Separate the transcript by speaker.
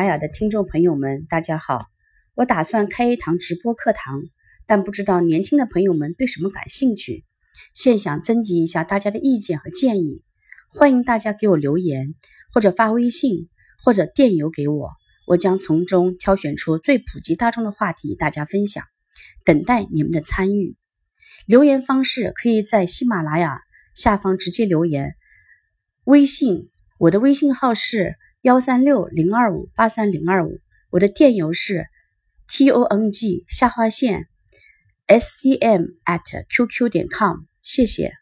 Speaker 1: 玛雅的听众朋友们，大家好！我打算开一堂直播课堂，但不知道年轻的朋友们对什么感兴趣，现想征集一下大家的意见和建议。欢迎大家给我留言，或者发微信，或者电邮给我，我将从中挑选出最普及大众的话题，大家分享。等待你们的参与。留言方式可以在喜马拉雅下方直接留言，微信我的微信号是。幺三六零二五八三零二五，我的电邮是 t o n g 下划线 s c m at qq 点 com，谢谢。